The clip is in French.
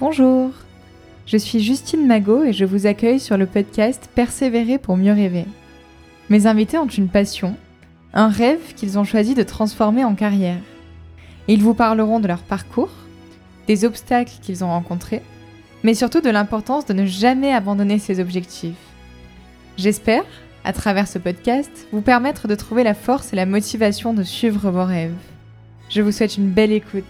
Bonjour, je suis Justine Magot et je vous accueille sur le podcast Persévérer pour mieux rêver. Mes invités ont une passion, un rêve qu'ils ont choisi de transformer en carrière. Ils vous parleront de leur parcours, des obstacles qu'ils ont rencontrés, mais surtout de l'importance de ne jamais abandonner ses objectifs. J'espère, à travers ce podcast, vous permettre de trouver la force et la motivation de suivre vos rêves. Je vous souhaite une belle écoute.